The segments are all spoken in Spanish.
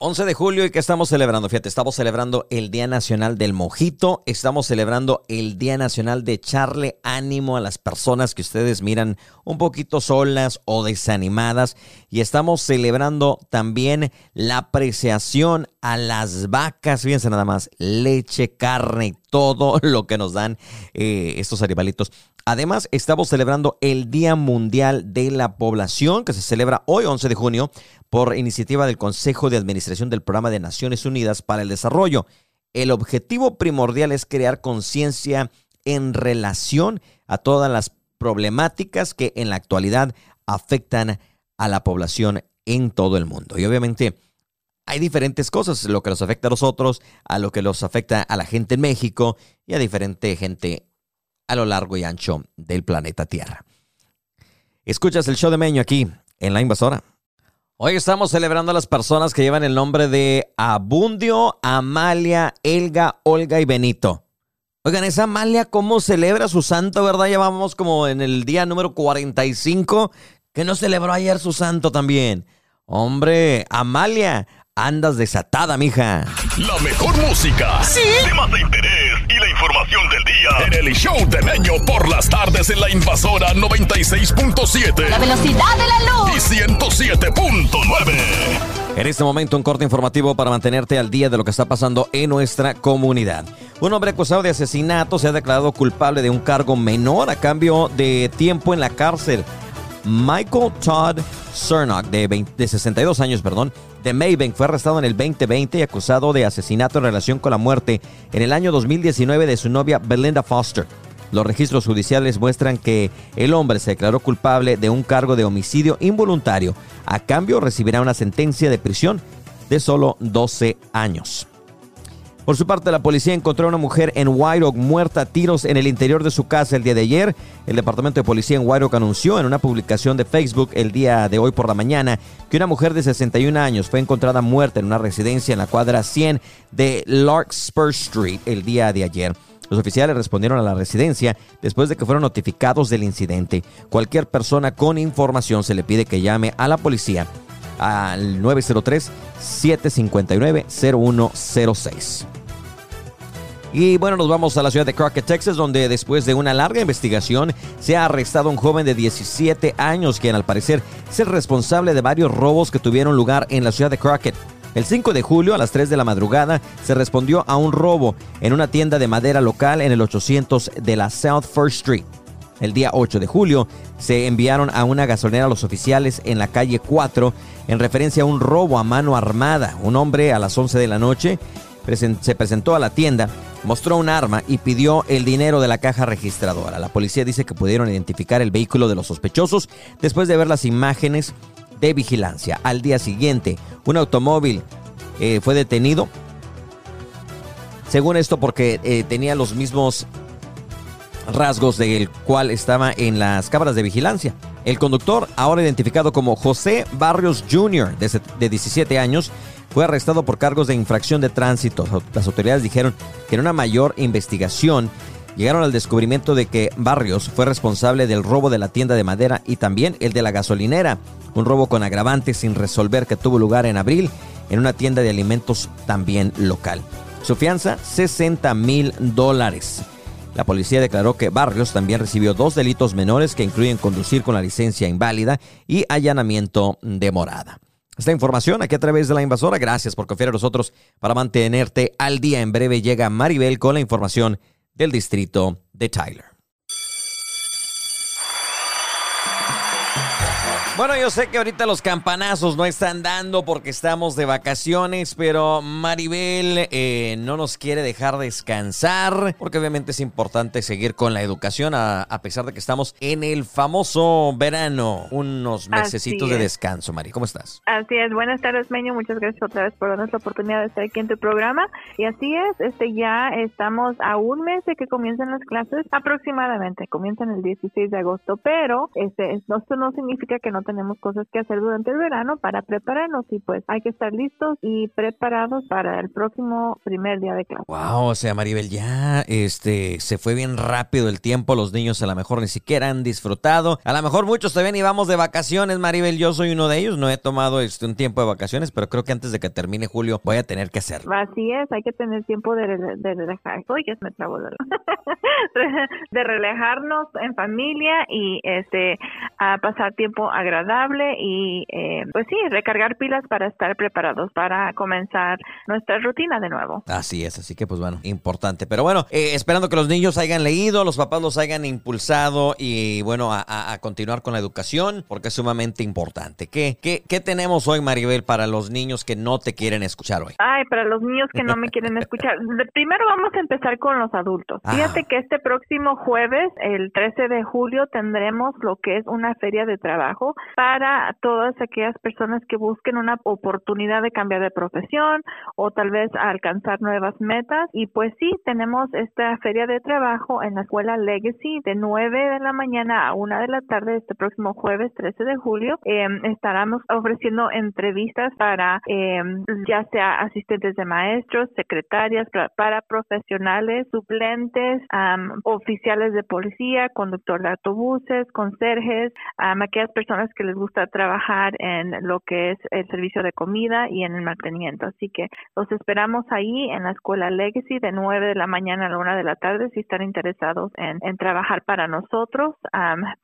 11 de julio y que estamos celebrando, fíjate, estamos celebrando el Día Nacional del Mojito, estamos celebrando el Día Nacional de echarle ánimo a las personas que ustedes miran un poquito solas o desanimadas y estamos celebrando también la apreciación a las vacas, fíjense nada más, leche, carne, todo lo que nos dan eh, estos animalitos. Además, estamos celebrando el Día Mundial de la Población, que se celebra hoy, 11 de junio, por iniciativa del Consejo de Administración del Programa de Naciones Unidas para el Desarrollo. El objetivo primordial es crear conciencia en relación a todas las problemáticas que en la actualidad afectan a la población en todo el mundo. Y obviamente hay diferentes cosas, lo que nos afecta a nosotros, a lo que nos afecta a la gente en México y a diferente gente a lo largo y ancho del planeta Tierra. Escuchas el show de Meño aquí en La Invasora. Hoy estamos celebrando a las personas que llevan el nombre de Abundio, Amalia, Elga, Olga y Benito. Oigan, esa Amalia, ¿cómo celebra su santo, verdad? Ya vamos como en el día número 45, que no celebró ayer su santo también. Hombre, Amalia, Andas desatada, mija. La mejor música. Sí. Temas de interés y la información del día. En el show de Meño por las tardes en la invasora 96.7. La velocidad de la luz. Y 107.9. En este momento un corte informativo para mantenerte al día de lo que está pasando en nuestra comunidad. Un hombre acusado de asesinato se ha declarado culpable de un cargo menor a cambio de tiempo en la cárcel. Michael Todd Cernock, de, de 62 años, perdón, de Maybank, fue arrestado en el 2020 y acusado de asesinato en relación con la muerte en el año 2019 de su novia Belinda Foster. Los registros judiciales muestran que el hombre se declaró culpable de un cargo de homicidio involuntario. A cambio recibirá una sentencia de prisión de solo 12 años. Por su parte, la policía encontró a una mujer en White muerta a tiros en el interior de su casa el día de ayer. El departamento de policía en White anunció en una publicación de Facebook el día de hoy por la mañana que una mujer de 61 años fue encontrada muerta en una residencia en la cuadra 100 de Larkspur Street el día de ayer. Los oficiales respondieron a la residencia después de que fueron notificados del incidente. Cualquier persona con información se le pide que llame a la policía al 903-759-0106. Y bueno, nos vamos a la ciudad de Crockett, Texas, donde después de una larga investigación se ha arrestado un joven de 17 años, quien al parecer es el responsable de varios robos que tuvieron lugar en la ciudad de Crockett. El 5 de julio a las 3 de la madrugada se respondió a un robo en una tienda de madera local en el 800 de la South First Street. El día 8 de julio se enviaron a una gasolinera los oficiales en la calle 4 en referencia a un robo a mano armada. Un hombre a las 11 de la noche se presentó a la tienda, mostró un arma y pidió el dinero de la caja registradora. La policía dice que pudieron identificar el vehículo de los sospechosos después de ver las imágenes de vigilancia. Al día siguiente, un automóvil eh, fue detenido. Según esto, porque eh, tenía los mismos rasgos del cual estaba en las cámaras de vigilancia. El conductor, ahora identificado como José Barrios Jr., de 17 años, fue arrestado por cargos de infracción de tránsito. Las autoridades dijeron que en una mayor investigación llegaron al descubrimiento de que Barrios fue responsable del robo de la tienda de madera y también el de la gasolinera, un robo con agravantes sin resolver que tuvo lugar en abril en una tienda de alimentos también local. Su fianza, 60 mil dólares. La policía declaró que Barrios también recibió dos delitos menores que incluyen conducir con la licencia inválida y allanamiento de morada. Esta información aquí a través de la invasora. Gracias por confiar en nosotros para mantenerte al día. En breve llega Maribel con la información del distrito de Tyler. Bueno, yo sé que ahorita los campanazos no están dando porque estamos de vacaciones, pero Maribel eh, no nos quiere dejar descansar porque obviamente es importante seguir con la educación a, pesar de que estamos en el famoso verano, unos mesecitos de descanso. Mari, ¿cómo estás? Así es, buenas tardes, Meño. Muchas gracias otra vez por darnos la oportunidad de estar aquí en tu programa. Y así es, este ya estamos a un mes de que comiencen las clases, aproximadamente, comienzan el 16 de agosto, pero este, esto no significa que no tenemos cosas que hacer durante el verano para prepararnos y pues hay que estar listos y preparados para el próximo primer día de clase. Wow, o sea, Maribel, ya este se fue bien rápido el tiempo, los niños a lo mejor ni siquiera han disfrutado. A lo mejor muchos ni vamos de vacaciones, Maribel, yo soy uno de ellos, no he tomado este un tiempo de vacaciones, pero creo que antes de que termine julio voy a tener que hacerlo. Así es, hay que tener tiempo de, de, relajar. Oye, me trabo de, de relajarnos en familia y este a pasar tiempo agradable y eh, pues sí, recargar pilas para estar preparados para comenzar nuestra rutina de nuevo. Así es, así que pues bueno, importante. Pero bueno, eh, esperando que los niños hayan leído, los papás los hayan impulsado y bueno, a, continuar con la educación porque es sumamente importante. ¿Qué, qué, ¿Qué tenemos hoy, Maribel, para los niños que no te quieren escuchar hoy? Ay, para los niños que no me quieren escuchar. Primero vamos a empezar con los adultos. Ah. Fíjate que este próximo jueves, el 13 de julio, tendremos lo que es una feria de trabajo para todas aquellas personas que busquen una oportunidad de cambiar de profesión o tal vez alcanzar nuevas metas. Y pues sí, tenemos esta feria de trabajo en la escuela Legacy de 9 de la mañana a 1 de la tarde este próximo jueves 13 de julio. Eh, estaremos ofreciendo entrevistas para em, ya sea asistentes de maestros, secretarias, para profesionales, suplentes, oficiales de policía, conductor de autobuses, conserjes, aquellas personas que les gusta trabajar en lo que es el servicio de comida y en el mantenimiento. Así que los esperamos ahí en la escuela Legacy de 9 de la mañana a la 1 de la tarde si están interesados en, trabajar para nosotros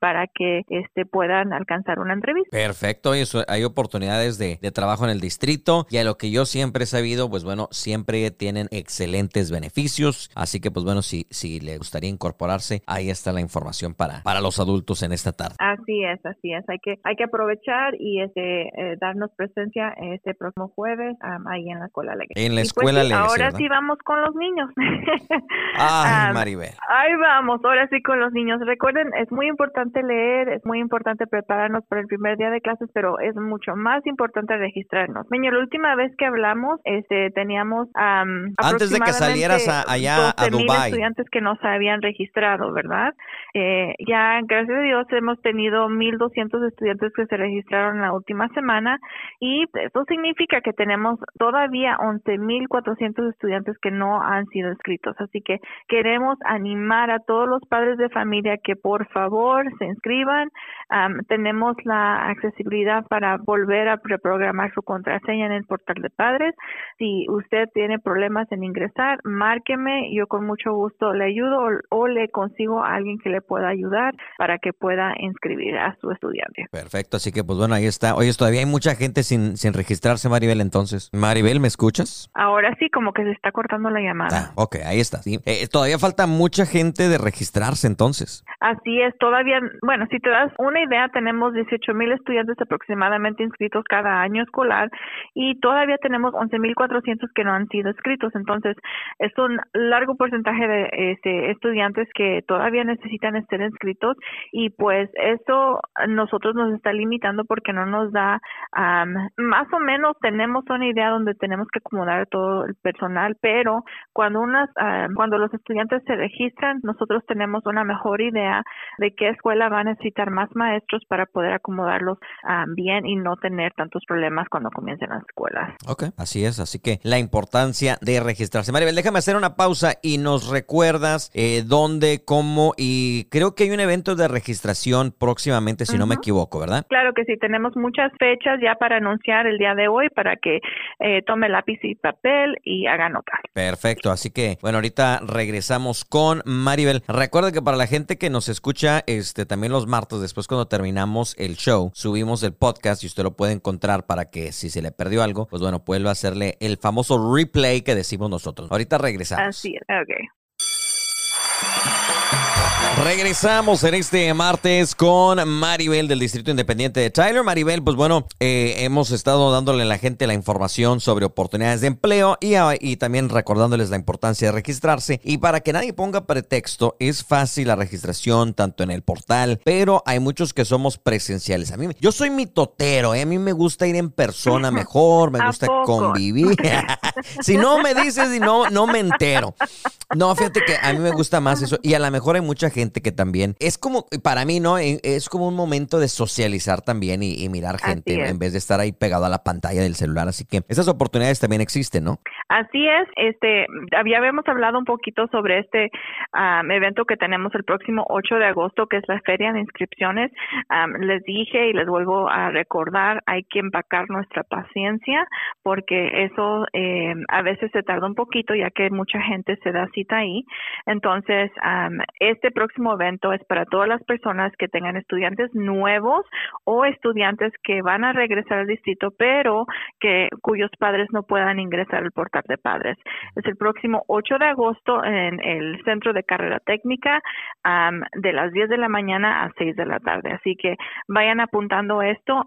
para que este, puedan alcanzar una entrevista. Perfecto, y eso, hay oportunidades de, trabajo en el distrito y a lo que yo siempre he sabido, pues bueno, siempre tienen excelentes beneficios. Así que pues bueno, si, si le gustaría incorporarse, ahí está la información para, para los adultos en esta tarde. Así es, así es. Hay que, hay que aprovechar y este eh, darnos presencia este próximo jueves ahí en la escuela alegre. En la pues escuela pues, Ahora sí vamos con los niños. Ay, Maribel. Ahí vamos, ahora sí con los niños. Recuerden, es muy importante leer, es muy importante prepararnos para el primer día de clases, pero es mucho más importante registrarnos. Niño, la última vez que hablamos, este, teníamos antes de que salieras allá a Dubai estudiantes que no se habían registrado, ¿verdad? Eh, ya, gracias a Dios, hemos tenido 1.200 estudiantes que se registraron la última semana y eso significa que tenemos todavía 11.400 estudiantes que no han sido inscritos. Así que queremos animar a todos los padres de familia que por favor se inscriban. tenemos la accesibilidad para volver a preprogramar su contraseña en el portal de padres. Si usted tiene problemas en ingresar, márqueme. Yo con mucho gusto le ayudo o, le consigo a alguien que le pueda ayudar para que pueda inscribir a su estudiante. Perfecto. Así que, pues bueno, ahí está. Oye, todavía hay mucha gente sin, sin registrarse, Maribel, entonces. Maribel, ¿me escuchas? Ahora sí, como que se está cortando la llamada. Ah, ok, ahí está. Sí. Eh, todavía falta mucha gente de registrarse, entonces. Así es, todavía, bueno, si te das una idea, tenemos 18 mil estudiantes aproximadamente inscritos cada año escolar y todavía tenemos 11 mil 400 que no han sido inscritos. Entonces, es un largo porcentaje de este, estudiantes que todavía necesitan estar inscritos y pues eso nosotros nos está limitando porque no nos da, más o menos tenemos una idea donde tenemos que acomodar todo el personal, pero cuando unas, cuando los estudiantes se registran, nosotros tenemos una mejor idea de qué escuela va a necesitar más maestros para poder acomodarlos bien y no tener tantos problemas cuando comiencen las escuelas. Ok, así es, así que la importancia de registrarse. Maribel, déjame hacer una pausa y nos recuerdas eh, dónde, cómo y creo que hay un evento de registración próximamente, si no me equivoco, ¿verdad? Claro que sí, tenemos muchas fechas ya para anunciar el día de hoy para que eh, tome lápiz y papel y haga nota. Perfecto, así que bueno, ahorita regresamos con Maribel. Recuerda que para la gente que nos escucha este también los martes, después cuando terminamos el show, subimos el podcast y usted lo puede encontrar para que si se le perdió algo, pues bueno, pueda hacerle el famoso replay que decimos nosotros. Ahorita regresamos. Así es, ok. Regresamos en este martes con Maribel del Distrito Independiente de Tyler. Maribel, pues bueno, eh, hemos estado dándole a la gente la información sobre oportunidades de empleo y, ah, y también recordándoles la importancia de registrarse. Y para que nadie ponga pretexto, es fácil la registración tanto en el portal, pero hay muchos que somos presenciales. A mí, yo soy mitotero, ¿eh? a mí me gusta ir en persona mejor, me gusta convivir. si no me dices y no, no me entero. No, fíjate que a mí me gusta más eso. Y a lo mejor hay mucha gente que también es como, para mí, ¿no? E, es como un momento de socializar también y, mirar gente en vez de estar ahí pegado a la pantalla del celular. Así que esas oportunidades también existen, ¿no? Así es. Este, ya habíamos hablado un poquito sobre este evento que tenemos el próximo 8 de agosto, que es la feria de inscripciones. les dije y les vuelvo a recordar, hay que empacar nuestra paciencia porque eso eh, a veces se tarda un poquito ya que mucha gente se da cita ahí. Entonces, este próximo evento es para todas las personas que tengan estudiantes nuevos o estudiantes que van a regresar al distrito, pero que cuyos padres no puedan ingresar al portal de padres. Es el próximo 8 de agosto en el Centro de Carrera Técnica de las 10 de la mañana a 6 de la tarde. Así que vayan apuntando esto.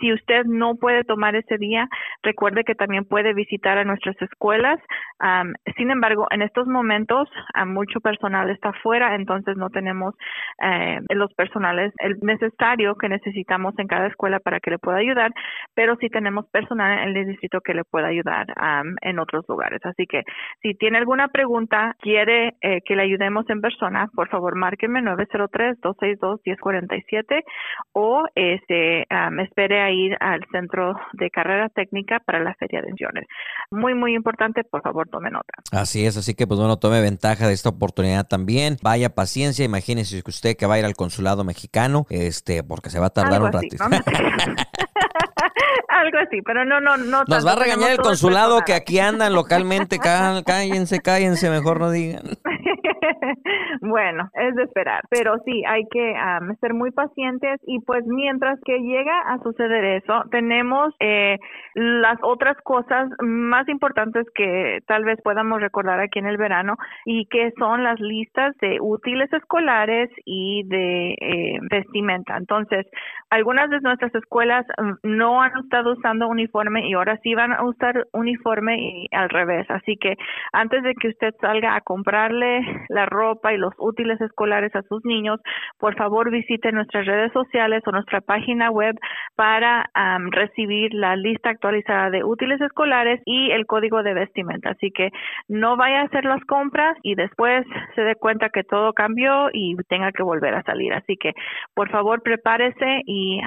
si usted no puede tomar ese día, recuerde que también puede visitar a nuestras escuelas. sin embargo, en estos momentos mucho personal está fuera, entonces no tenemos eh, los personales el necesario que necesitamos en cada escuela para que le pueda ayudar, pero sí tenemos personal en el distrito que le pueda ayudar en otros lugares. Así que si tiene alguna pregunta, quiere eh, que le ayudemos en persona, por favor márqueme 903-262-1047 o este, espere a ir al centro de carrera técnica para la feria de ensiones. Muy, muy importante, por favor tome nota. Así es, así que pues bueno, tome ventaja de esta oportunidad también. Vaya imagínese que usted que va a ir al consulado mexicano, este, porque se va a tardar un ratito. Algo así, pero no, no, no. Nos va a regañar el consulado que aquí andan localmente. Cállense, cállense, mejor no digan. bueno, es de esperar, pero sí, hay que ser muy pacientes y pues mientras que llega a suceder eso, tenemos eh, las otras cosas más importantes que tal vez podamos recordar aquí en el verano y que son las listas de útiles escolares y de eh, vestimenta. Entonces, algunas de nuestras escuelas mm, no han estado usando uniforme y ahora sí van a usar uniforme y al revés. Así que antes de que usted salga a comprarle la ropa y los útiles escolares a sus niños, por favor visite nuestras redes sociales o nuestra página web para recibir la lista actualizada de útiles escolares y el código de vestimenta. Así que no vaya a hacer las compras y después se dé cuenta que todo cambió y tenga que volver a salir. Así que por favor prepárese y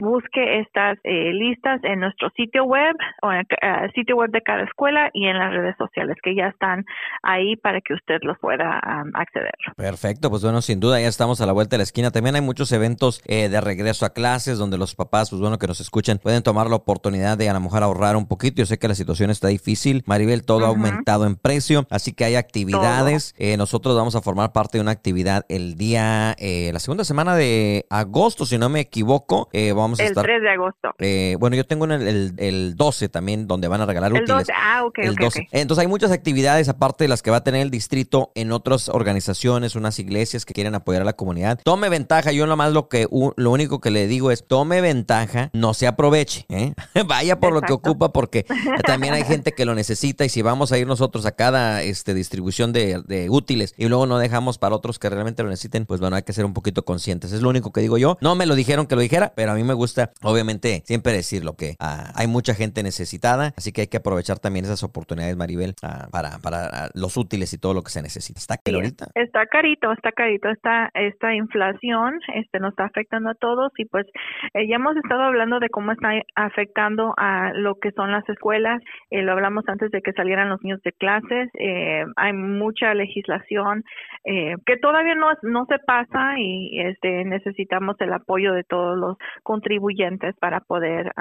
busque estas eh, listas en nuestro sitio web o en el eh, sitio web de cada escuela y en las redes sociales que ya están ahí para que usted los pueda acceder. Perfecto, pues bueno, sin duda ya estamos a la vuelta de la esquina. También hay muchos eventos eh, de regreso a clases donde los papás, pues bueno, que nos escuchen, pueden tomar la oportunidad de a lo mejor ahorrar un poquito. Yo sé que la situación está difícil. Maribel, todo ha aumentado en precio, así que hay actividades. Eh, nosotros vamos a formar parte de una actividad el día, eh, la segunda semana de agosto, si no me equivoco. vamos a el estar. El 3 de agosto. bueno, yo tengo el, el, 12 también, donde van a regalar el útiles. 12. Ah, ok, el 12. Entonces hay muchas actividades, aparte de las que va a tener el distrito en otras organizaciones, unas iglesias que quieren apoyar a la comunidad. Tome ventaja. Yo nomás lo que lo único que le digo es tome ventaja, no se aproveche. ¿eh? Vaya por lo que ocupa porque también hay gente que lo necesita y si vamos a ir nosotros a cada este, distribución de, útiles y luego no dejamos para otros que realmente lo necesiten, pues bueno, hay que ser un poquito conscientes. Es lo único que digo yo. No me lo dijeron que lo dijera, pero a mí me gusta, obviamente, siempre decirlo que ah, hay mucha gente necesitada, así que hay que aprovechar también esas oportunidades, Maribel, ah, para, para ah, los útiles y todo lo que se necesita. ¿Está ahorita? Está carito, está carito. Esta, esta inflación este, nos está afectando a todos y pues eh, ya hemos estado hablando de cómo está afectando a lo que son las escuelas. Eh, lo hablamos antes de que salieran los niños de clases. Eh, hay mucha legislación que todavía no, no se pasa y este, necesitamos el apoyo de todos los contribuyentes para poder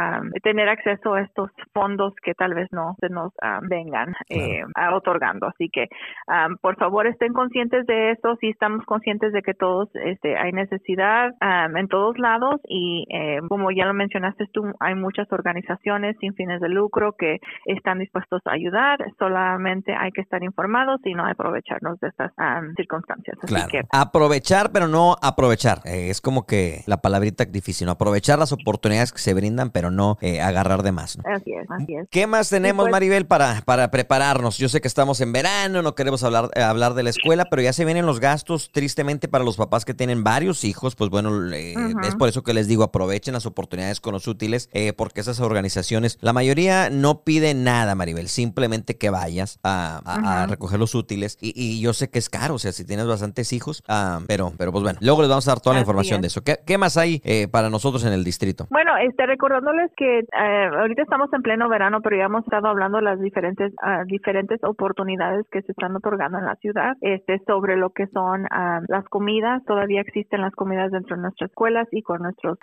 tener acceso a estos fondos que tal vez no se nos vengan otorgando. Así que, por favor, esté estén conscientes de eso, sí estamos conscientes de que todos este, hay necesidad en todos lados y eh, como ya lo mencionaste tú, hay muchas organizaciones sin fines de lucro que están dispuestos a ayudar, solamente hay que estar informados y no aprovecharnos de estas circunstancias. Así que, aprovechar, pero no aprovechar. Eh, es como que la palabrita difícil, ¿no? Aprovechar las oportunidades que se brindan, pero no eh, agarrar de más. Así es, así es. ¿Qué más tenemos, pues Maribel, para, para prepararnos? Yo sé que estamos en verano, no queremos hablar, eh, hablar de la escuela, pero ya se vienen los gastos, tristemente, para los papás que tienen varios hijos. Pues bueno, es por eso que les digo, aprovechen las oportunidades con los útiles, porque esas organizaciones, la mayoría no piden nada, Maribel, simplemente que vayas a, recoger los útiles. Y, yo sé que es caro, o sea, si tienes bastantes hijos, ah, pero, pero pues bueno, luego les vamos a dar toda la información de eso. ¿Qué, ¿Qué, más hay eh, para nosotros en el distrito? Bueno, este, recordándoles que eh, ahorita estamos en pleno verano, pero ya hemos estado hablando de las diferentes, uh, diferentes oportunidades que se están otorgando en la ciudad este, sobre lo que son ah, las comidas. Todavía existen las comidas dentro de nuestras escuelas y con nuestros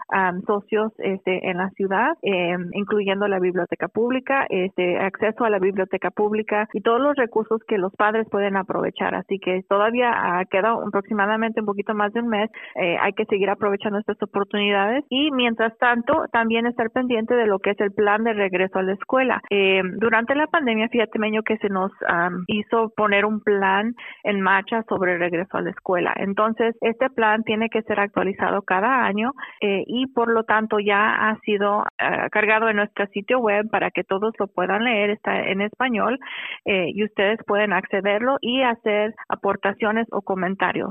socios este, en la ciudad, em, incluyendo la biblioteca pública, este, acceso a la biblioteca pública y todos los recursos que los padres pueden aprovechar. Así que todavía queda aproximadamente un poquito más de un mes. Eh, hay que seguir aprovechando estas oportunidades y mientras tanto también estar pendiente de lo que es el plan de regreso a la escuela. Eh, durante la pandemia, fíjate, Meño, que se nos hizo poner un plan en marcha sobre el regreso a la escuela. Entonces, este plan tiene que ser actualizado cada año eh, y por lo tanto ya ha sido cargado en nuestro sitio web para que todos lo puedan leer, está en español y ustedes pueden accederlo y hacer aportaciones o comentarios.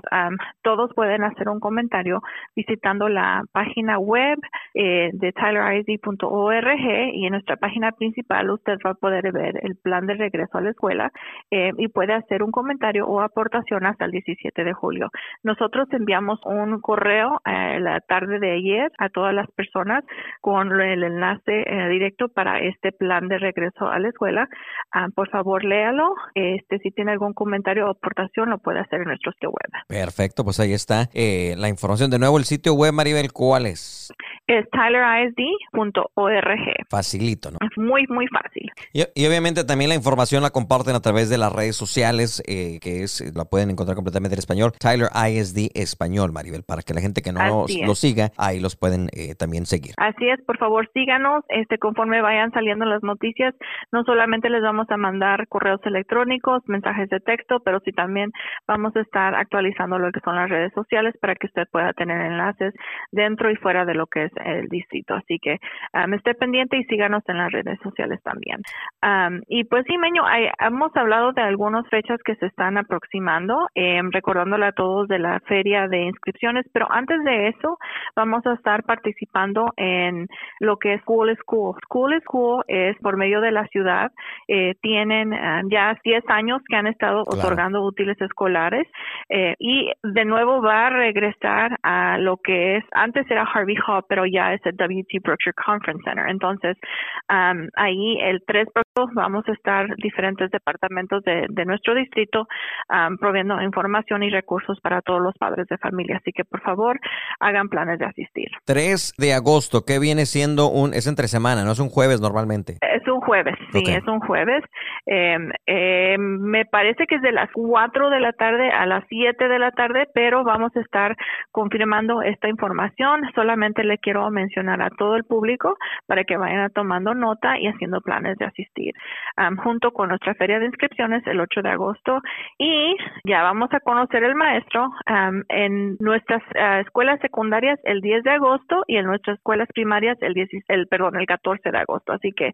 todos pueden hacer un comentario visitando la página web eh, de tylerisd.org y en nuestra página principal usted va a poder ver el plan de regreso a la escuela eh, y puede hacer un comentario o aportación hasta el 17 de julio. Nosotros enviamos un correo eh, la tarde de ayer a todas las personas con el enlace eh, directo para este plan de regreso a la escuela. Ah, por favor, léalo. Este, si tiene algún comentario o aportación, lo puede hacer en nuestro sitio web. Perfecto, pues ahí está eh, la información. De nuevo, el sitio web, Maribel, ¿cuál es? Es tylerisd.org. Facilito, ¿no? Es muy, muy fácil. Y, obviamente también la información la comparten a través de las redes sociales, eh, que es la pueden encontrar completamente en español. Tyler ISD Español, Maribel, para que la gente que no lo siga, ahí los pueden eh, también seguir. Así es, por favor, síganos. Este, conforme vayan saliendo las noticias, no solamente les vamos a mandar correos electrónicos, mensajes de texto, pero sí también vamos a estar actualizando lo que son las redes sociales para que usted pueda tener enlaces dentro y fuera de lo que es el distrito. Así que um, esté pendiente y síganos en las redes sociales también. Um, y pues sí, Meño, hemos hablado de algunas fechas que se están aproximando, eh, recordándole a todos de la feria de inscripciones, pero antes de eso vamos a estar participando en lo que es School is School. School is School es por medio de la ciudad, eh, tienen ya 10 años que han estado otorgando útiles escolares eh, y de nuevo va a regresar a lo que es, antes era Harvey Hall, pero ya es el WT Berkshire Conference Center. Entonces, ahí el 3 vamos a estar diferentes departamentos de, nuestro distrito um, proviendo información y recursos para todos los padres de familia. Así que por favor hagan planes de asistir. 3 de agosto, que viene siendo un, es entre semana, no es un jueves normalmente. Es un jueves, sí, es un jueves. Em, em, me parece que es de las 4 de la tarde a las 7 de la tarde, pero vamos a estar confirmando esta información. Solamente le quiero mencionar a todo el público para que vayan tomando nota y haciendo planes de asistir. Junto con nuestra feria de inscripciones el 8 de agosto. Y ya vamos a conocer el maestro en nuestras ah, escuelas secundarias el 10 de agosto y en nuestras escuelas primarias el 10, el perdón el 14 de agosto. Así que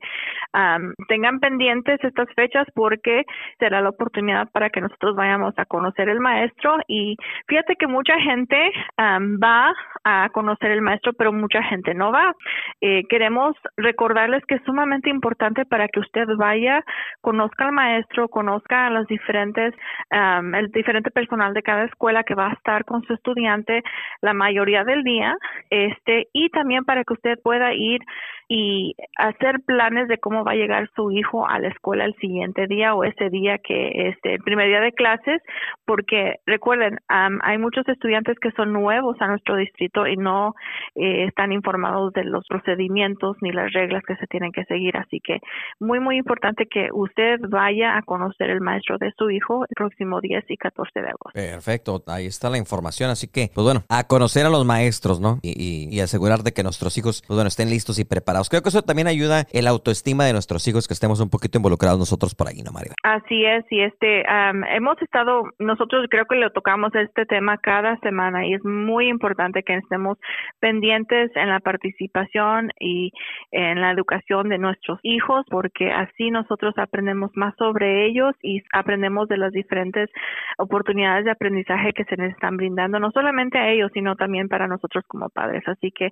tengan pendientes estas fechas porque será la oportunidad para que nosotros vayamos a conocer el maestro. Y fíjate que mucha gente va a conocer el maestro pero mucha gente no va. Eh, queremos recordarles que es sumamente importante para que usted vaya, conozca al maestro, conozca a los diferentes, el diferente personal de cada escuela que va a estar con su estudiante la mayoría del día, este, y también para que usted pueda ir y hacer planes de cómo va a llegar su hijo a la escuela el siguiente día o ese día que este el primer día de clases porque recuerden hay muchos estudiantes que son nuevos a nuestro distrito y no eh, están informados de los procedimientos ni las reglas que se tienen que seguir así que muy muy importante que usted vaya a conocer el maestro de su hijo el próximo 10 y 14 de agosto. Perfecto, ahí está la información. Así que, pues bueno, a conocer a los maestros, ¿no? Y, y, asegurar de que nuestros hijos, pues bueno, estén listos y preparados. Creo que eso también ayuda el autoestima de nuestros hijos, que estemos un poquito involucrados nosotros por ahí, ¿no, María? Así es, y este, hemos estado, nosotros creo que le tocamos este tema cada semana y es muy importante que estemos pendientes en la participación y en la educación de nuestros hijos, porque así nosotros aprendemos más sobre ellos y aprendemos de las diferentes oportunidades de aprendizaje que se les están brindando, no solamente a ellos, sino también para nosotros como padres. Así que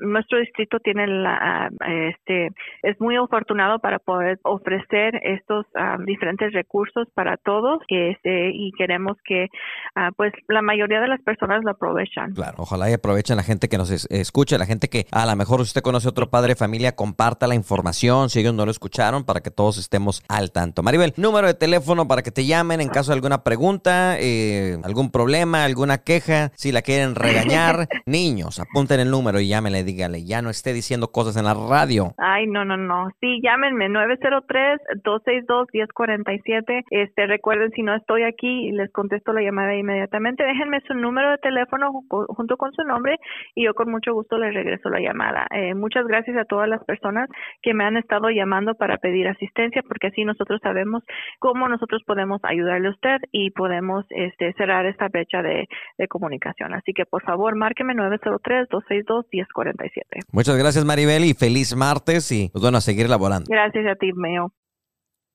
nuestro distrito tiene la, este, es muy afortunado para poder ofrecer estos diferentes recursos para todos este, y queremos que ah, pues la mayoría de las personas lo aprovechan. Claro, ojalá y aprovechen la gente que nos escuche, la gente que a lo mejor usted conoce otro padre de familia, comparta la información si ellos no lo escucharon para que todos estemos al tanto. Maribel, número de teléfono para que te llamen en caso de alguna pregunta, eh, algún problema, alguna queja, si la quieren regañar. Niños, apunten el número y llámenle, dígale, ya no esté diciendo cosas en la radio. Ay, no, no, no. Sí, llámenme 903-262-1047. Este, recuerden, si no estoy aquí, les contesto la llamada inmediatamente. Déjenme su número de teléfono junto con su nombre y yo con mucho gusto les regreso la llamada. Eh, muchas gracias a todas las personas que me han estado llamando para pedir asistencia, porque así nosotros sabemos cómo nosotros podemos ayudarle a usted y podemos este, cerrar esta brecha de, comunicación. Así que por favor, márqueme 903-262-1047. Muchas gracias, Maribel, y feliz martes y pues, bueno, a seguir laborando. Gracias a ti, Meo.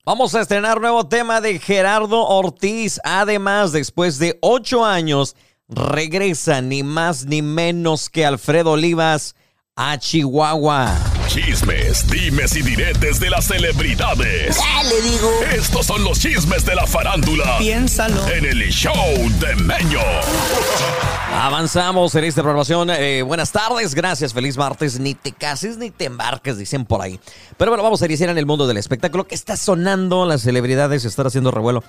Vamos a estrenar nuevo tema de Gerardo Ortiz. Además, después de ocho años, regresa ni más ni menos que Alfredo Olivas a Chihuahua. Chismes, dimes y diretes de las celebridades. le digo. Estos son los chismes de la farándula. Piénsalo. En el show de Meño. Avanzamos en esta programación. Eh, buenas tardes, gracias, feliz martes. Ni te cases ni te embarques, dicen por ahí. Pero bueno, vamos a iniciar en el mundo del espectáculo que está sonando. Las celebridades están haciendo revuelo.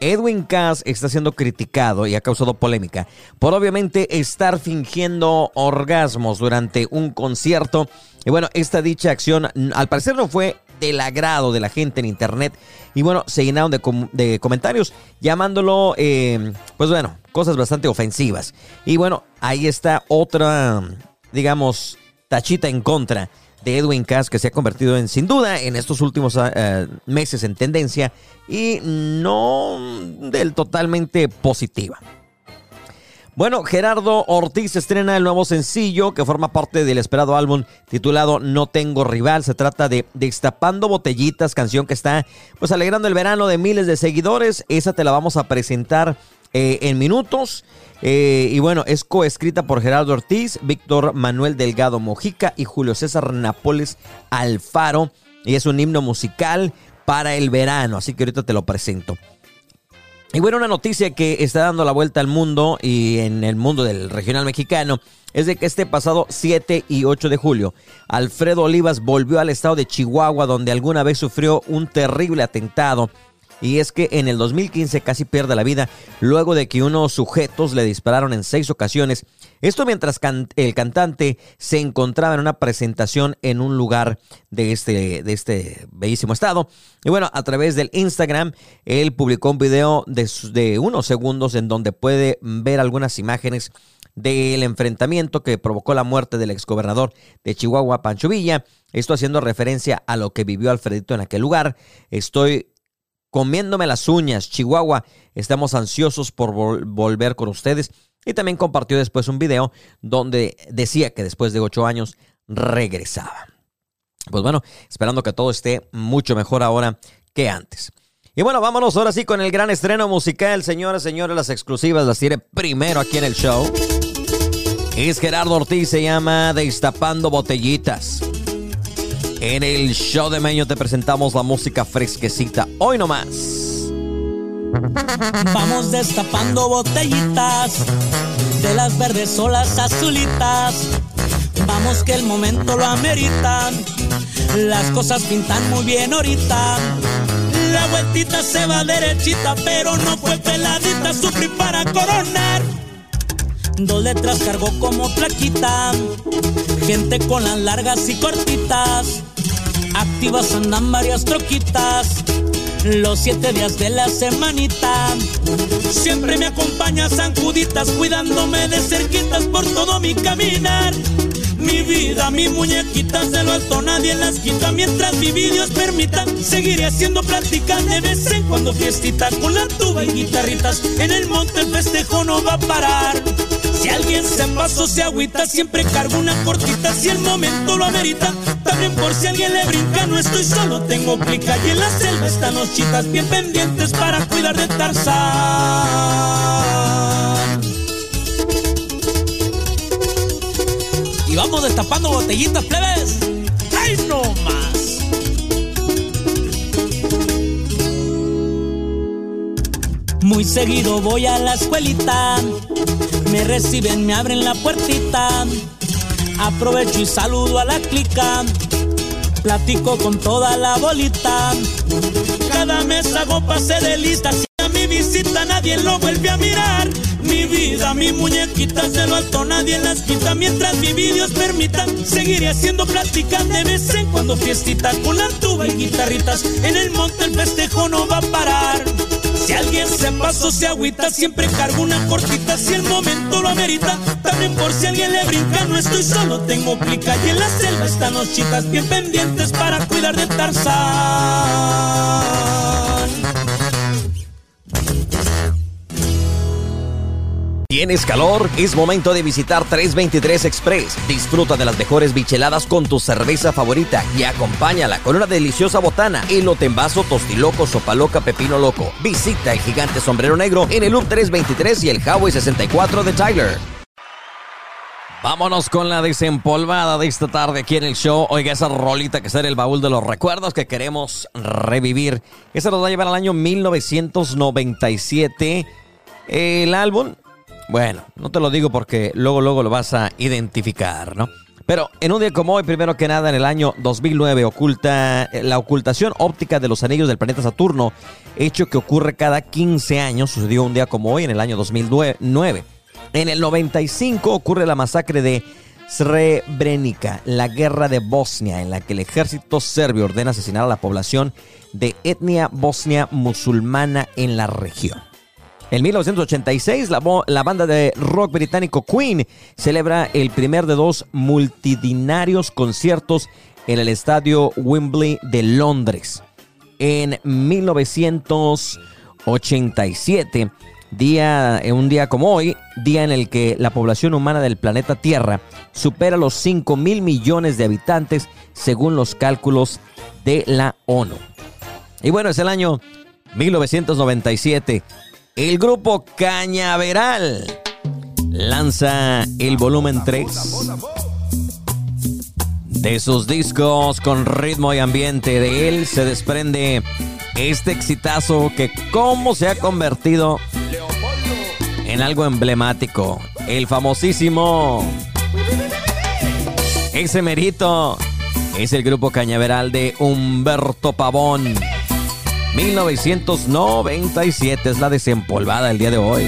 Edwin Cass está siendo criticado y ha causado polémica por obviamente estar fingiendo orgasmos durante un concierto. Y bueno, esta dicha acción al parecer no fue del agrado de la gente en internet. Y bueno, se llenaron de, comentarios llamándolo, eh, pues bueno, cosas bastante ofensivas. Y bueno, ahí está otra, digamos, tachita en contra de Edwin Cass que se ha convertido en, sin duda, en estos últimos ah, eh, meses en tendencia y no del totalmente positiva. Bueno, Gerardo Ortiz estrena el nuevo sencillo que forma parte del esperado álbum titulado No Tengo Rival. Se trata de Destapando Botellitas, canción que está pues alegrando el verano de miles de seguidores. Esa te la vamos a presentar eh, en minutos. Eh, y bueno, es coescrita por Gerardo Ortiz, Víctor Manuel Delgado Mojica y Julio César Napoles Alfaro. Y es un himno musical para el verano, así que ahorita te lo presento. Y bueno, una noticia que está dando la vuelta al mundo y en el mundo del regional mexicano es de que este pasado 7 y 8 de julio, Alfredo Olivas volvió al estado de Chihuahua donde alguna vez sufrió un terrible atentado y es que en el 2015 casi pierde la vida luego de que unos sujetos le dispararon en seis ocasiones. Esto mientras el cantante se encontraba en una presentación en un lugar de este, de este bellísimo estado. Y bueno, a través del Instagram, él publicó un video de, de unos segundos en donde puede ver algunas imágenes del enfrentamiento que provocó la muerte del exgobernador de Chihuahua, Pancho Villa. Esto haciendo referencia a lo que vivió Alfredito en aquel lugar. Estoy comiéndome las uñas, Chihuahua. Estamos ansiosos por volver con ustedes. Y también compartió después un video donde decía que después de ocho años regresaba. Pues bueno, esperando que todo esté mucho mejor ahora que antes. Y bueno, vámonos ahora sí con el gran estreno musical, señoras, señores, las exclusivas las tiene primero aquí en el show. Es Gerardo Ortiz, se llama Destapando Botellitas. En el show de Meño te presentamos la música fresquecita. Hoy nomás. Vamos destapando botellitas de las verdes o las azulitas. Vamos que el momento lo amerita. Las cosas pintan muy bien ahorita. La vueltita se va derechita, pero no fue peladita. Sufrí para coronar. Dos letras cargó como plaquita. Gente con las largas y cortitas. Activas andan varias troquitas. los siete días de la semanita. Siempre me acompaña San Juditas, cuidándome de cerquitas por todo mi caminar. Mi vida, mi muñequita se lo alto, nadie las quita mientras mi Dios permita. Seguiré haciendo pláticas de vez en cuando fiestita con la tuba y guitarritas. En el monte el festejo no va a parar. Si alguien se pasó, se agüita, siempre cargo una cortita si el momento lo amerita. Por si alguien le brinca, no estoy solo, tengo clica y en la selva están los chitas bien pendientes para cuidar de Tarzán. Y vamos destapando botellitas, plebes. ¡Ay, no más! Muy seguido voy a la escuelita me reciben, me abren la puertita. Aprovecho y saludo a la clica. Platico con toda la bolita. Cada mes hago pase de lista. Si a mi visita nadie lo vuelve a mirar. Mi vida, mi muñequita se lo alto, nadie las quita. Mientras mi Dios permita, seguiré haciendo pláticas de vez en cuando fiestita con la tuba y guitarritas. En el monte el festejo no va a parar. Si alguien se pasó, se agüita, siempre cargo una cortita si el momento lo amerita. También por si alguien le brinca, no estoy solo, tengo clica y en la selva están los bien pendientes para cuidar de Tarzán. ¿Tienes calor? Es momento de visitar 323 Express. Disfruta de las mejores bicheladas con tu cerveza favorita y acompáñala con una deliciosa botana, elote en vaso, tostiloco, sopa loca, pepino loco. Visita el gigante sombrero negro en el Loop 323 y el Highway 64 de Tyler. Vámonos con la desempolvada de esta tarde aquí en el show. Oiga, esa rolita que será el baúl de los recuerdos que queremos revivir. Esa nos va a llevar al año 1997. El álbum bueno, no te lo digo porque luego, luego lo vas a identificar, ¿no? Pero en un día como hoy, primero que nada, en el año 2009, oculta eh, la ocultación óptica de los anillos del planeta Saturno, hecho que ocurre cada 15 años, sucedió un día como hoy, en el año 2009. En el 95 ocurre la masacre de Srebrenica, la guerra de Bosnia, en la que el ejército serbio ordena asesinar a la población de etnia bosnia musulmana en la región. En 1986, la, la, banda de rock británico Queen celebra el primer de dos multidinarios conciertos en el estadio Wembley de Londres. En 1987, día, un día como hoy, día en el que la población humana del planeta Tierra supera los 5 mil millones de habitantes según los cálculos de la ONU. Y bueno, es el año 1997 el grupo Cañaveral lanza el volumen 3 de sus discos con ritmo y ambiente. De él se desprende este exitazo que como se ha convertido en algo emblemático. El famosísimo ese merito es el grupo Cañaveral de Humberto Pavón. 1997 es la desempolvada el día de hoy.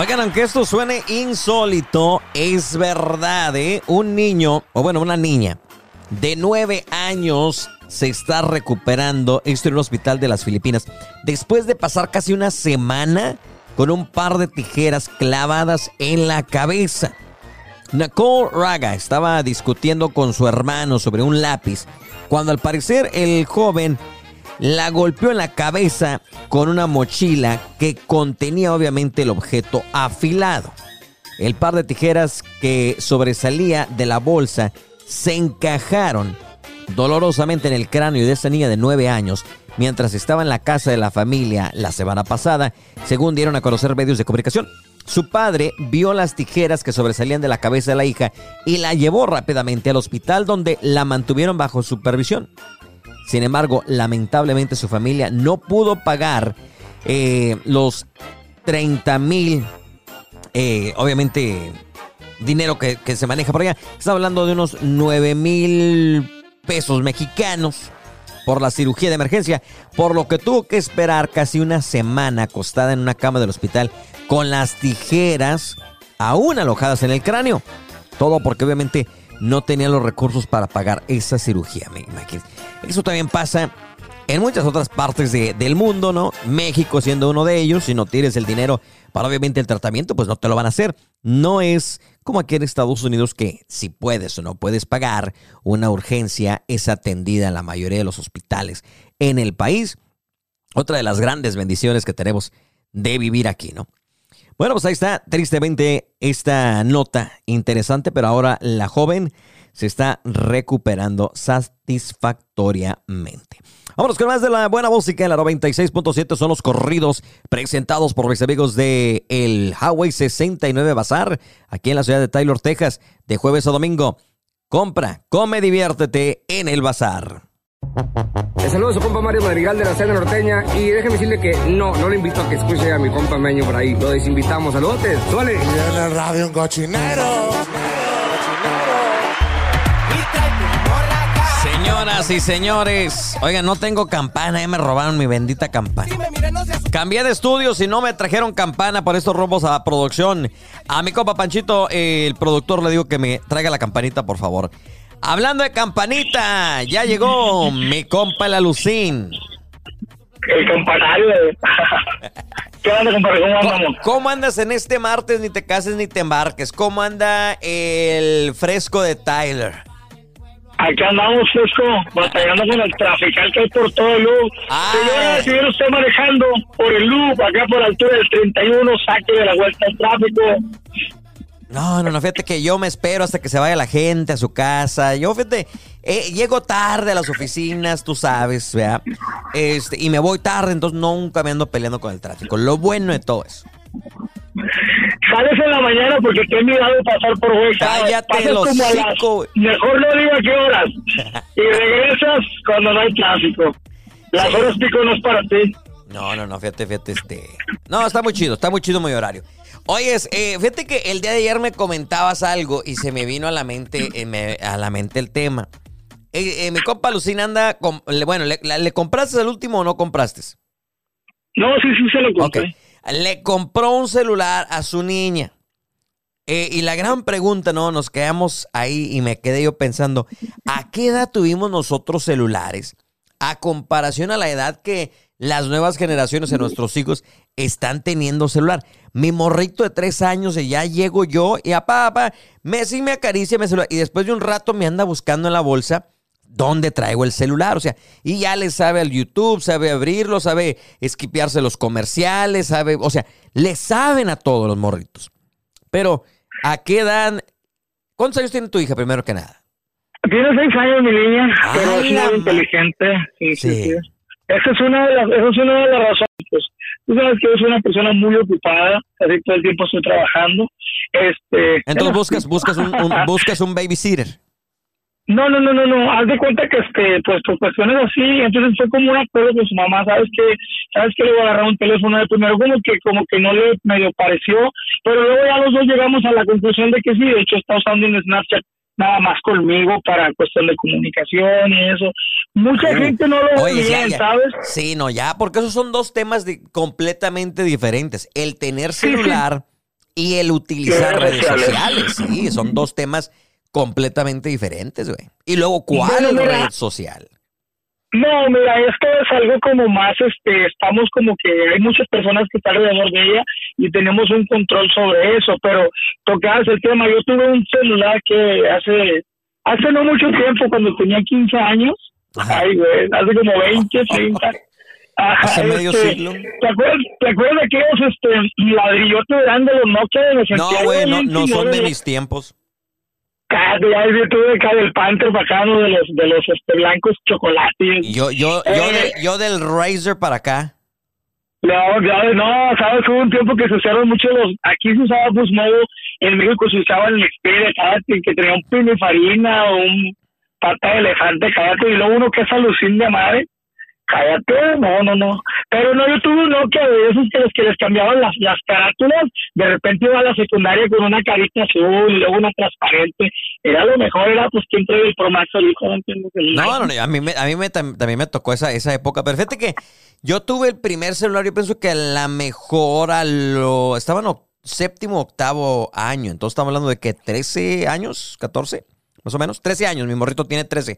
Oigan, aunque esto suene insólito, es verdad, ¿eh? Un niño, o bueno, una niña de nueve años se está recuperando, esto en un hospital de las Filipinas, después de pasar casi una semana con un par de tijeras clavadas en la cabeza. Nicole Raga estaba discutiendo con su hermano sobre un lápiz, cuando al parecer el joven la golpeó en la cabeza con una mochila que contenía obviamente el objeto afilado. El par de tijeras que sobresalía de la bolsa se encajaron dolorosamente en el cráneo de esta niña de 9 años mientras estaba en la casa de la familia la semana pasada, según dieron a conocer medios de comunicación. Su padre vio las tijeras que sobresalían de la cabeza de la hija y la llevó rápidamente al hospital donde la mantuvieron bajo supervisión. Sin embargo, lamentablemente su familia no pudo pagar eh, los 30 mil, eh, obviamente, dinero que, se maneja por allá. Está hablando de unos 9 mil pesos mexicanos por la cirugía de emergencia, por lo que tuvo que esperar casi una semana acostada en una cama del hospital con las tijeras aún alojadas en el cráneo. Todo porque obviamente no tenía los recursos para pagar esa cirugía. Eso también pasa en muchas otras partes del mundo, ¿no? México siendo uno de ellos, si no tienes el dinero para obviamente el tratamiento, pues no te lo van a hacer. No es como aquí en Estados Unidos que si puedes o no puedes pagar una urgencia es atendida en la mayoría de los hospitales en el país. Otra de las grandes bendiciones que tenemos de vivir aquí, ¿no? Bueno, pues ahí está, tristemente, esta nota interesante, pero ahora la joven se está recuperando satisfactoriamente. Vámonos con más de la buena música la 96.7 son los corridos presentados por mis amigos de el Highway 69 Bazar, aquí en la ciudad de Taylor, Texas, de jueves a domingo. Compra, come, diviértete en el bazar. El saludo a su compa Mario Madrigal de la Cena Norteña y déjeme decirle que no, no le invito a que escuche a mi compa Meño por ahí. Lo desinvitamos. Saludos, suele. Y en el radio un cochinero. Señoras y señores, oigan, no tengo campana, eh, me robaron mi bendita campana. Cambié de estudios y no me trajeron campana por estos robos a producción. A mi compa Panchito, el productor, le digo que me traiga la campanita, por favor. Hablando de campanita, ya llegó mi compa el Alucín. El campanario. ¿Qué onda, compadre? ¿Cómo andamos? ¿Cómo andas en este martes? Ni te cases ni te embarques. ¿Cómo anda el fresco de Tyler? Aquí andamos, fresco, batallando con el trafical que hay por todo el loop. Ah. Señora, si viene usted manejando por el loop, acá por la altura del 31, saque de la vuelta al tráfico. No, no, no, fíjate que yo me espero hasta que se vaya la gente a su casa. Yo, fíjate, eh, llego tarde a las oficinas, tú sabes, ¿verdad? Este, y me voy tarde, entonces nunca me ando peleando con el tráfico. Lo bueno de todo eso. Sales en la mañana porque te he mirado pasar por vuelta. Cállate los. Mejor no diga qué horas. y regresas cuando no hay tráfico. Las Sí. horas pico no es para ti. No, no, no, fíjate, fíjate, este. No, está muy chido, está muy chido mi horario. Oyes, eh, fíjate que el día de ayer me comentabas algo y se me vino a la mente, eh, me- a la mente el tema. Eh, mi compa Lucina anda, con- le- bueno, le, la- ¿le compraste el último o no compraste? No, sí, sí se lo compré. Le compró un celular a su niña. Y la gran pregunta, ¿no? Nos quedamos ahí y me quedé yo pensando, ¿a qué edad tuvimos nosotros celulares? A comparación a la edad que las nuevas generaciones de nuestros hijos están teniendo celular. Mi morrito de tres años y ya llego yo y a papá, me sí me acaricia mi celular y después de un rato me anda buscando en la bolsa dónde traigo el celular, o sea, y ya le sabe al YouTube, sabe abrirlo, sabe esquipearse los comerciales, sabe, o sea, le saben a todos los morritos. Pero, ¿a qué edad? ¿Cuántos años tiene tu hija, primero que nada? Tiene seis años mi niña, pero es muy inteligente. Sí, sí, Sí. Esa es una de las, esa es una de las razones. Pues, tú sabes que soy una persona muy ocupada, casi todo el tiempo estoy trabajando. Este, Entonces buscas, buscas un, un- buscas un babysitter. No, no, no, no, no. Haz de cuenta que, este, pues, por cuestiones así, entonces fue como un acuerdo con su mamá, ¿sabes que ¿Sabes que Le voy a agarrar un teléfono de primero, como que, como que no le medio pareció, pero luego ya los dos llegamos a la conclusión de que sí, de hecho está usando un Snapchat nada más conmigo para cuestión de comunicación y eso. Mucha gente no lo ve Oye, ya, bien, ya. ¿sabes? Sí, no, ya, porque esos son dos temas di- completamente diferentes. El tener celular y el utilizar Redes redes sociales. sociales. Sí, son dos temas completamente diferentes, güey. Y luego, ¿cuál Bueno, mira. red social? No, mira, esto es algo como más, este, estamos como que hay muchas personas que están alrededor de ella y tenemos un control sobre eso, pero tocabas el tema, yo tuve un celular que hace, hace no mucho tiempo, cuando tenía 15 años, Ajá. ay, güey, hace como 20, 30. Ajá, Hace medio este, siglo. ¿Te acuerdas, ¿Te acuerdas de aquellos este, ladrillotes grandes, los Nokia de los No, güey, no, no son de mis tiempos. Ya yo tuve acá del Panther bacano de los, de los este, blancos chocolates. Yo, yo, yo, Eh. de- yo del Razer para acá. No, ya, no, sabes, hubo un tiempo que se usaron mucho los, aquí se usaba Bus Mobile, en México se usaba el Xperia, cállate, que tenía un pinefarina o un pata de elefante, cállate, y luego uno que es alucín de madre, cállate, no, no, no, pero no, yo tuve un Nokia de esos que les, que les cambiaban las, las carátulas, de repente iba a la secundaria con una carita azul y luego una transparente, era lo mejor, era pues quien trae el Pro Max al hijo, no entiendo No, no, no, a mí, me, a mí me, tam- también me tocó esa, esa época. Pero fíjate que yo tuve el primer celular, yo pienso que a la mejor a lo... Estaba en o- séptimo, octavo año. Entonces estamos hablando de que 13 años, 14, más o menos. 13 años, mi morrito tiene 13.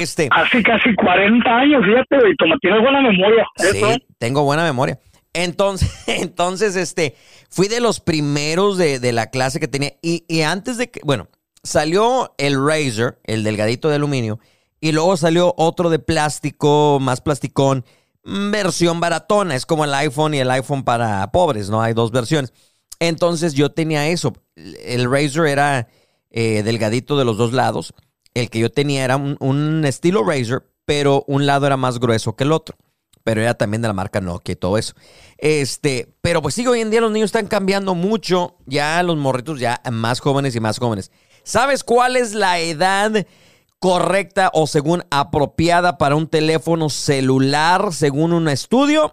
Este, Hace casi 40 años, fíjate, güey, toma, tienes buena memoria. sí, eso. tengo buena memoria. Entonces, entonces, este, fui de los primeros de, de la clase que tenía. Y, y antes de que, bueno, salió el Razer, el delgadito de aluminio, y luego salió otro de plástico, más plasticón, versión baratona. Es como el iPhone y el iPhone para pobres, ¿no? Hay dos versiones. Entonces yo tenía eso. El Razer era eh, delgadito de los dos lados. El que yo tenía era un, un estilo Razer, pero un lado era más grueso que el otro. Pero era también de la marca Nokia y todo eso. Este, pero pues sí, hoy en día los niños están cambiando mucho. Ya los morritos, ya más jóvenes y más jóvenes. ¿Sabes cuál es la edad correcta o según apropiada para un teléfono celular según un estudio?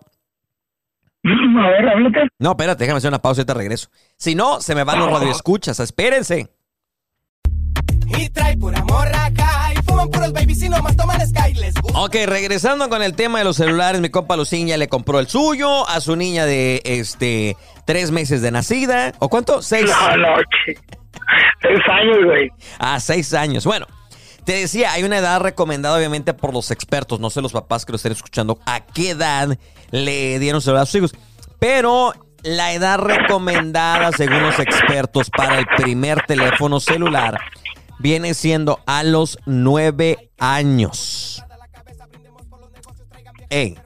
A ver. No, espérate, déjame hacer una pausa y te regreso. Si no, se me van los radioescuchas. Espérense. Y trae pura morra acá y fuman puros babies y nomás toman Sky. Les gusta. Ok, regresando con el tema de los celulares, mi compa Lucín ya le compró el suyo a su niña de este tres meses de nacida. ¿O cuánto? Seis. No, no. Seis años, güey. A seis años. Bueno, te decía, hay una edad recomendada obviamente por los expertos, no sé los papás que lo estén escuchando, a qué edad le dieron celular a sus hijos. Pero la edad recomendada según los expertos para el primer teléfono celular viene siendo a los nueve años. Ey,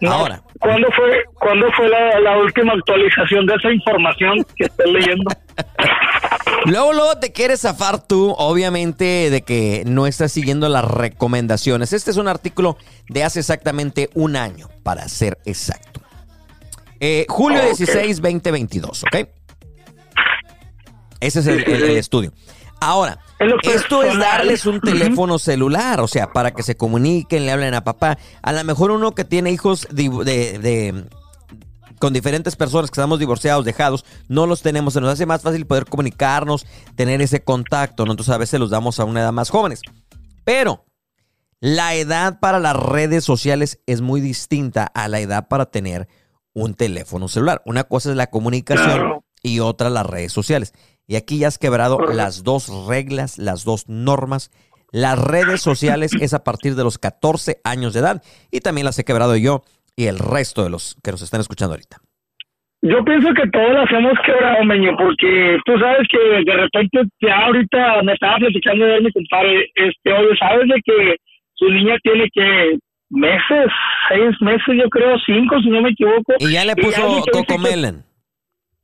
No, ahora. ¿Cuándo fue, ¿cuándo fue la, la última actualización de esa información que estoy leyendo? Luego, luego te quieres zafar tú, obviamente, de que no estás siguiendo las recomendaciones. Este es un artículo de hace exactamente un año, para ser exacto. Eh, julio Ok. 16, 2022, ¿ok? Ese es el, el- el estudio. Ahora, Esto es darles un teléfono celular, o sea, para que se comuniquen, le hablen a papá. A lo mejor uno que tiene hijos div- de, de- con diferentes personas que estamos divorciados, dejados, no los tenemos. Se nos hace más fácil poder comunicarnos, tener ese contacto. ¿no? Entonces a veces los damos a una edad más jóvenes. Pero la edad para las redes sociales es muy distinta a la edad para tener un teléfono celular. Una cosa es la comunicación Claro. y otra las redes sociales. Y aquí ya has quebrado las dos reglas, las dos normas. Las redes sociales es a partir de los 14 años de edad y también las he quebrado yo y el resto de los que nos están escuchando ahorita. Yo pienso que todos las hemos quebrado, meño, porque tú sabes que de repente ya ahorita me estaba platicando de mi compadre, este, oye, sabes de que su niña tiene que meses, seis meses, yo creo, cinco, si no me equivoco. Y ya le puso Cocomelon.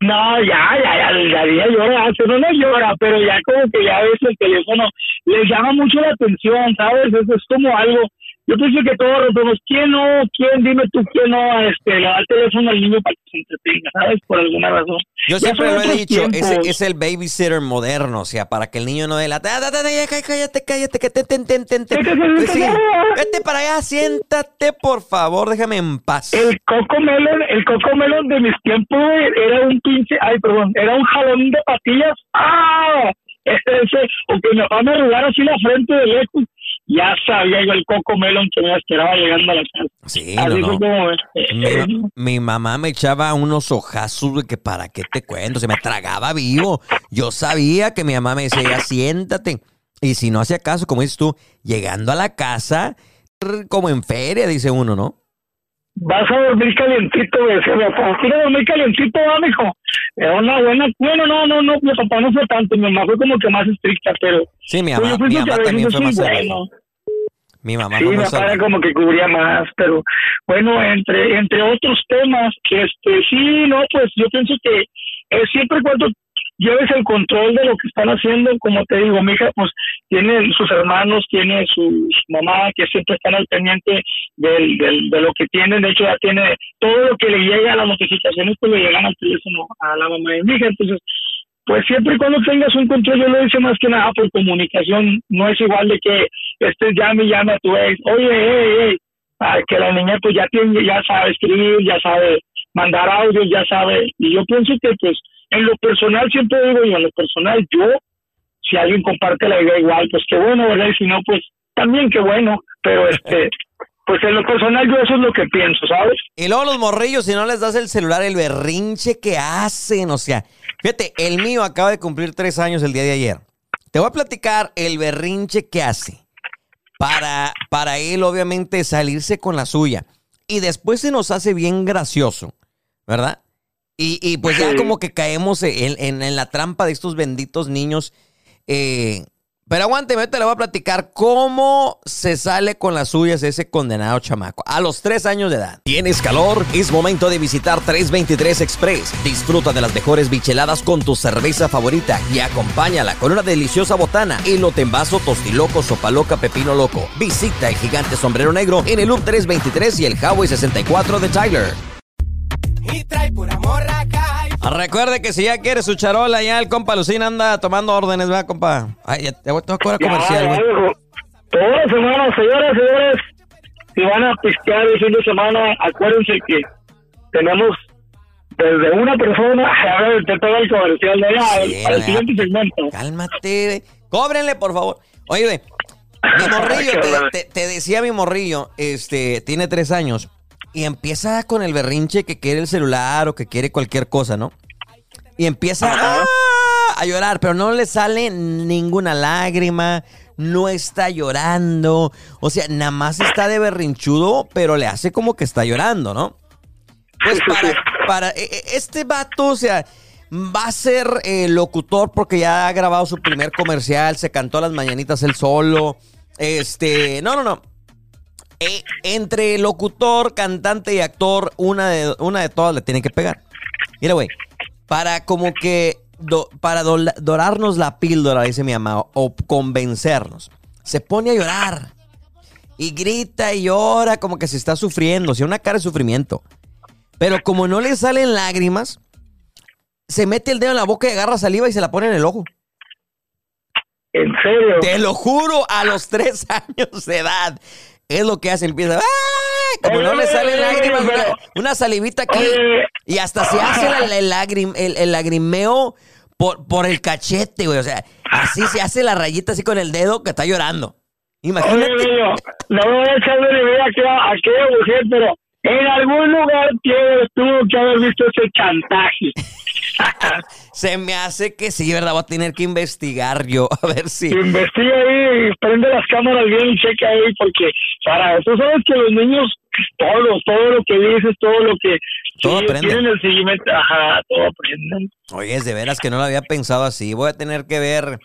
No, ya, ya, ya, ya, ya llora, pero no llora, pero ya como que ya ves el teléfono, le llama mucho la atención, ¿sabes? Eso es como algo, yo pienso que todos rompemos, ¿quién no, quién, dime tú, quién no, este, le da el teléfono al niño para que se entretenga, ¿sabes? Por alguna razón. Yo siempre lo he dicho, ese es el babysitter moderno, o sea, para que el niño no dé la... "Ah, Cállate, cállate, que te, ten, ten, ten". Pues Vete para allá, siéntate, por favor, déjame en paz. El Coco Melon, el Coco Melon de mis tiempos era un pinche, ay, perdón, era un jalón de patillas. ¡Ah! Ese, ese, o que mi papá me arrugara así la frente de lejos ya sabía yo el coco melon que me esperaba llegando a la casa. Sí, Así no, fue no. como, Mi, ma- mi mamá me echaba unos ojazos de que para qué te cuento, se me tragaba vivo. Yo sabía que mi mamá me decía, siéntate. Y si no hacía caso, como dices tú, llegando a la casa, como en feria, dice uno, ¿no? Vas a dormir calientito, decía mi papá. ¿Quieres dormir calientito, va, mijo? Era una buena. Bueno, no, no, no, mi papá no fue tanto. Mi mamá fue como que más estricta, pero. Sí, mi mamá, mi que mamá también fue más bueno. Mi mamá Sí, fue mi papá era como que cubría más, pero bueno, entre entre otros temas, este sí, no, pues yo pienso que eh, siempre cuando lleves el control de lo que están haciendo, como te digo, mi hija, pues tiene sus hermanos, tiene su, su mamá, que siempre están al pendiente del, del, de lo que tienen, de hecho ya tiene todo lo que le llega a las notificaciones, pues le llegan al teléfono a la mamá de mi hija, entonces pues siempre y cuando tengas un control, yo lo hice más que nada por comunicación, no es igual de que estés llame y llame a tu ex, oye, hey, hey, ah, que la niña pues ya tiene, ya sabe escribir, ya sabe mandar audios, ya sabe, y yo pienso que pues en lo personal siempre digo yo, en lo personal yo, si alguien comparte la idea igual, pues qué bueno, ¿verdad? Y si no, pues también qué bueno, pero este, pues en lo personal yo eso es lo que pienso, ¿sabes? Y luego los morrillos, si no les das el celular, el berrinche que hacen, o sea, fíjate, el mío acaba de cumplir tres años el día de ayer. Te voy a platicar el berrinche que hace para, para él, obviamente, salirse con la suya. Y después se nos hace bien gracioso, ¿verdad? Y, y pues ya como que caemos en, en- la trampa de estos benditos niños. eh, pero aguánteme, te le voy a platicar cómo se sale con las suyas ese condenado chamaco a los tres años de edad. ¿Tienes calor? Es momento de visitar 323 Express. Disfruta de las mejores bicheladas con tu cerveza favorita y acompáñala con una deliciosa botana, elote en vaso, tostiloco, sopa loca, pepino loco. Visita el gigante sombrero negro en el Loop 323 y el Highway 64 de Tyler. Y trae pura morraca y Recuerde que si ya quiere su charola, ya el compa Lucina anda tomando órdenes, ¿verdad, compa? Ay, ya te voy a cobrar comercial, güey. ya, hijo. Toda la semana, señoras, señores, si van a pistear el fin de semana, acuérdense que tenemos desde una persona, a ver, te el comercial de allá, Sí, al siguiente segmento. Cálmate. Cóbrenle, por favor. Oye, mi morrillo, te, te- te decía mi morrillo, este, tiene tres años y empieza con el berrinche que quiere el celular o que quiere cualquier cosa, ¿no? Y empieza a llorar, pero no le sale ninguna lágrima, no está llorando, o sea, nada más está de berrinchudo, pero le hace como que está llorando, ¿no? Pues para, para e- e- este vato, o sea, va a ser eh, locutor porque ya ha grabado su primer comercial, se cantó las mañanitas él solo. Este, no, no, no. Eh, entre locutor, cantante y actor, una de, una de todas le tiene que pegar. Mira, güey, para como que, do- para do- dorarnos la píldora, dice mi mamá, o, o convencernos, se pone a llorar. Y grita y llora como que se está sufriendo, o sea, una cara de sufrimiento. Pero como no le salen lágrimas, se mete el dedo en la boca y agarra saliva y se la pone en el ojo. En serio. Te lo juro, a los tres años de edad. Es lo que hace, empieza. ¡ay! Como no le salen lágrimas, una, una salivita aquí. Oye. Y hasta se hace la- la- el, lagrim- el- el lagrimeo por, por el cachete, güey. O sea, así se hace la rayita así con el dedo que está llorando. Oye, Imagínate. niño, no me voy a echar de idea a qué, a qué mujer, pero en algún lugar tiene- tuvo que haber visto ese chantaje. Se me hace que sí, ¿verdad? Voy a tener que investigar yo. A ver si. Investiga ahí, prende las cámaras bien y checa ahí, porque para tú sabes que los niños, todos, todo lo que dices, todo lo que Todo sí, tienen el seguimiento, ajá, todo aprenden. Oye, es de veras que no lo había pensado así. Voy a tener que ver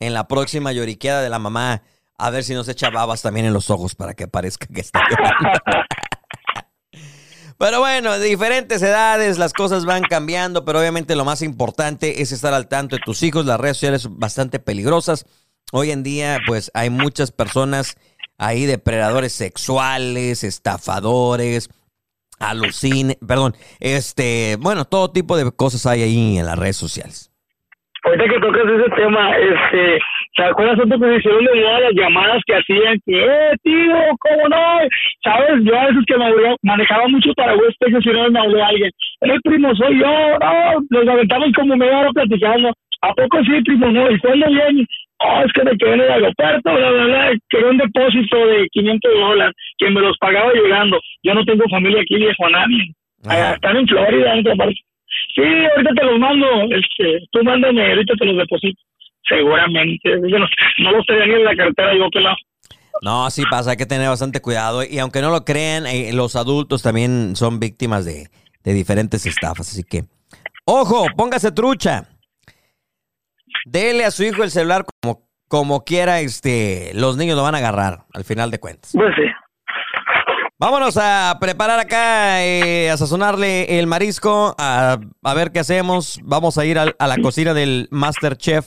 en la próxima lloriqueada de la mamá a ver si no se echa babas también en los ojos para que parezca que está llorando. Pero bueno, de diferentes edades las cosas van cambiando, pero obviamente lo más importante es estar al tanto de tus hijos. Las redes sociales son bastante peligrosas. Hoy en día, pues hay muchas personas ahí depredadores sexuales, estafadores, alucine, perdón, este, bueno, todo tipo de cosas hay ahí en las redes sociales. Ahorita que tocas ese tema, este, ¿te acuerdas antes que se hicieron de moda las llamadas que hacían que, eh, tío, cómo no? ¿Sabes? Yo a veces que manejaba mucho para West Texas y no me habló alguien, eh, primo, soy yo, no, nos aventamos como media hora platicando, ¿a poco sí, primo, no? ¿Y cuándo viene? oh, es que me quedé en el aeropuerto, bla, bla, bla, quería un depósito de 500 dólares, que me los pagaba llegando. Yo no tengo familia aquí, viejo, a nadie. Están en Florida, en otra parte. Sí, ahorita te los mando, este, tú mándame, ahorita te los deposito. Seguramente, yo no, no los tenía ni en la cartera, yo que la... No, sí pasa, hay que tener bastante cuidado. Y aunque no lo crean, eh, los adultos también son víctimas de, de diferentes estafas. Así que, ojo, póngase trucha. Dele a su hijo el celular como, como quiera, este, los niños lo van a agarrar, al final de cuentas. Pues sí. Vámonos a preparar acá, eh, a sazonarle el marisco, a, a ver qué hacemos. Vamos a ir al- a la cocina del Master Chef.